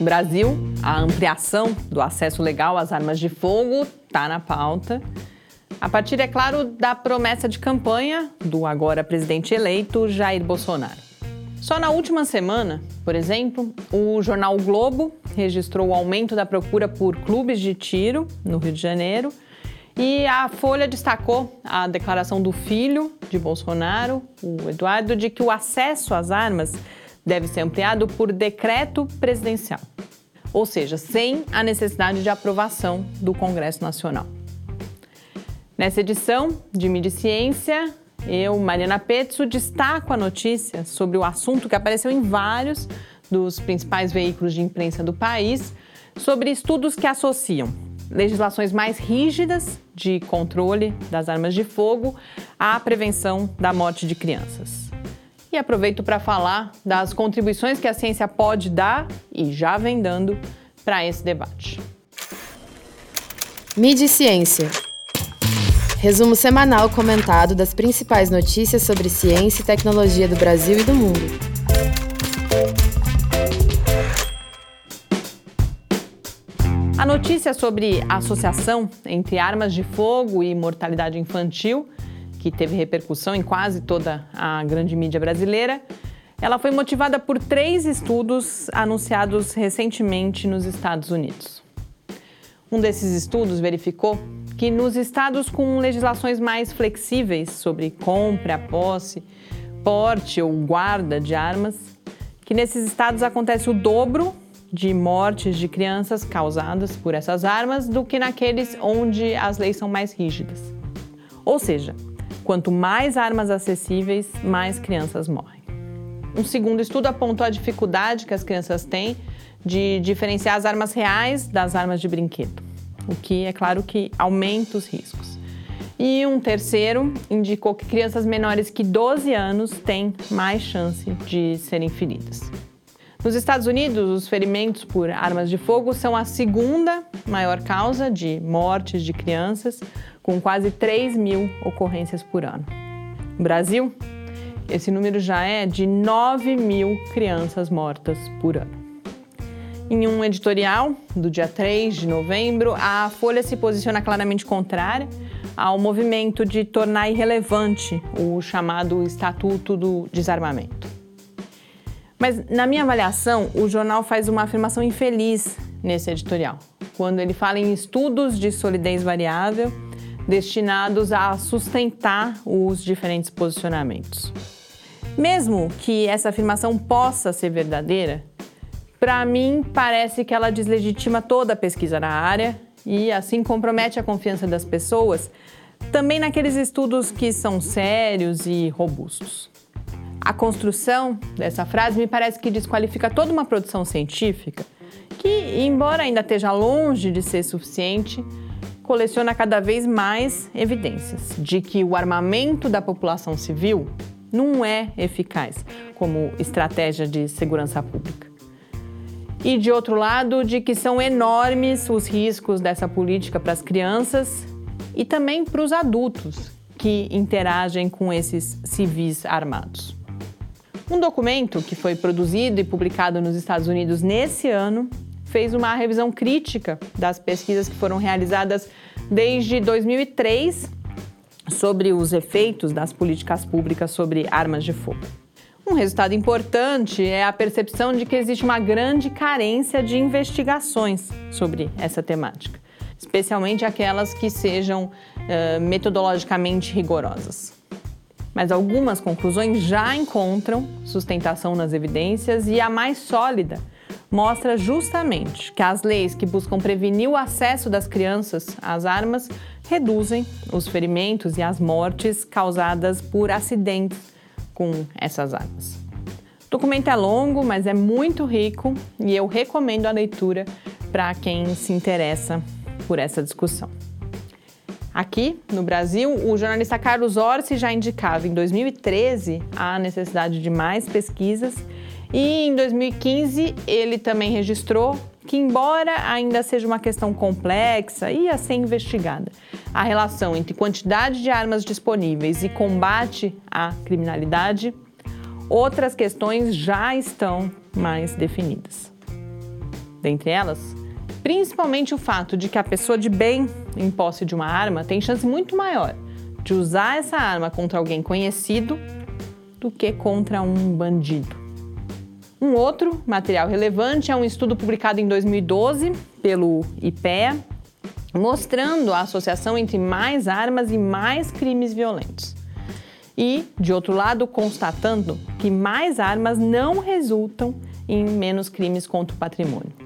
No Brasil, a ampliação do acesso legal às armas de fogo está na pauta. A partir, é claro, da promessa de campanha do agora presidente eleito Jair Bolsonaro. Só na última semana, por exemplo, o jornal o Globo registrou o aumento da procura por clubes de tiro no Rio de Janeiro e a Folha destacou a declaração do filho de Bolsonaro, o Eduardo, de que o acesso às armas deve ser ampliado por decreto presidencial, ou seja, sem a necessidade de aprovação do Congresso Nacional. Nessa edição de Mídia Ciência, eu, Mariana Petzo, destaco a notícia sobre o assunto que apareceu em vários dos principais veículos de imprensa do país sobre estudos que associam legislações mais rígidas de controle das armas de fogo à prevenção da morte de crianças. E aproveito para falar das contribuições que a ciência pode dar e já vem dando para esse debate. Mídia e Ciência Resumo semanal comentado das principais notícias sobre ciência e tecnologia do Brasil e do mundo. A notícia sobre a associação entre armas de fogo e mortalidade infantil, que teve repercussão em quase toda a grande mídia brasileira, ela foi motivada por três estudos anunciados recentemente nos Estados Unidos. Um desses estudos verificou que nos estados com legislações mais flexíveis sobre compra, posse, porte ou guarda de armas, que nesses estados acontece o dobro de mortes de crianças causadas por essas armas do que naqueles onde as leis são mais rígidas. Ou seja, quanto mais armas acessíveis, mais crianças morrem. Um segundo estudo apontou a dificuldade que as crianças têm de diferenciar as armas reais das armas de brinquedo o que é claro que aumenta os riscos. E um terceiro indicou que crianças menores que 12 anos têm mais chance de serem feridas. Nos Estados Unidos, os ferimentos por armas de fogo são a segunda maior causa de mortes de crianças, com quase 3 mil ocorrências por ano. No Brasil, esse número já é de 9 mil crianças mortas por ano. Em um editorial do dia 3 de novembro, a Folha se posiciona claramente contrária ao movimento de tornar irrelevante o chamado Estatuto do Desarmamento. Mas, na minha avaliação, o jornal faz uma afirmação infeliz nesse editorial, quando ele fala em estudos de solidez variável destinados a sustentar os diferentes posicionamentos. Mesmo que essa afirmação possa ser verdadeira, para mim, parece que ela deslegitima toda a pesquisa na área e assim compromete a confiança das pessoas também naqueles estudos que são sérios e robustos. A construção dessa frase me parece que desqualifica toda uma produção científica que, embora ainda esteja longe de ser suficiente, coleciona cada vez mais evidências de que o armamento da população civil não é eficaz como estratégia de segurança pública e, de outro lado, de que são enormes os riscos dessa política para as crianças e também para os adultos que interagem com esses civis armados. Um documento que foi produzido e publicado nos Estados Unidos nesse ano fez uma revisão crítica das pesquisas que foram realizadas desde 2003 sobre os efeitos das políticas públicas sobre armas de fogo. Um resultado importante é a percepção de que existe uma grande carência de investigações sobre essa temática, especialmente aquelas que sejam uh, metodologicamente rigorosas. Mas algumas conclusões já encontram sustentação nas evidências e a mais sólida mostra justamente que as leis que buscam prevenir o acesso das crianças às armas reduzem os ferimentos e as mortes causadas por acidentes com essas armas. O documento é longo, mas é muito rico e eu recomendo a leitura para quem se interessa por essa discussão. Aqui, no Brasil, o jornalista Carlos Orsi já indicava em 2013 a necessidade de mais pesquisas e em 2015 ele também registrou que, embora ainda seja uma questão complexa e a ser investigada, a relação entre quantidade de armas disponíveis e combate à criminalidade, outras questões já estão mais definidas. dentre elas, principalmente o fato de que a pessoa de bem em posse de uma arma tem chance muito maior de usar essa arma contra alguém conhecido do que contra um bandido. Um outro material relevante é um estudo publicado em 2012 pelo IPEA, mostrando a associação entre mais armas e mais crimes violentos. E, de outro lado, constatando que mais armas não resultam em menos crimes contra o patrimônio.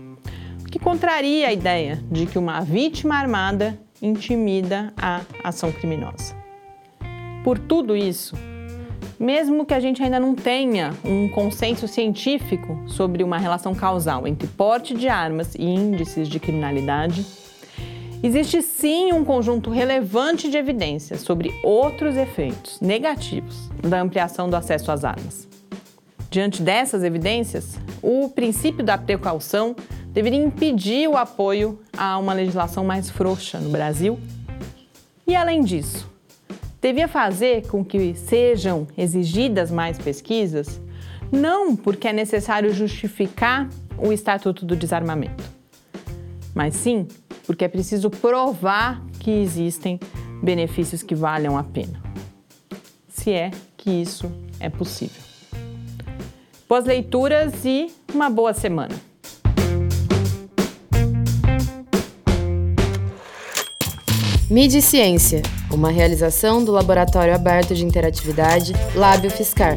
Que contraria a ideia de que uma vítima armada intimida a ação criminosa. Por tudo isso, mesmo que a gente ainda não tenha um consenso científico sobre uma relação causal entre porte de armas e índices de criminalidade, existe sim um conjunto relevante de evidências sobre outros efeitos negativos da ampliação do acesso às armas. Diante dessas evidências, o princípio da precaução deveria impedir o apoio a uma legislação mais frouxa no Brasil. E além disso, devia fazer com que sejam exigidas mais pesquisas, não porque é necessário justificar o Estatuto do Desarmamento, mas sim porque é preciso provar que existem benefícios que valham a pena. Se é que isso é possível. Boas leituras e uma boa semana! Mídia e Ciência, uma realização do Laboratório Aberto de Interatividade Lábio Fiscar.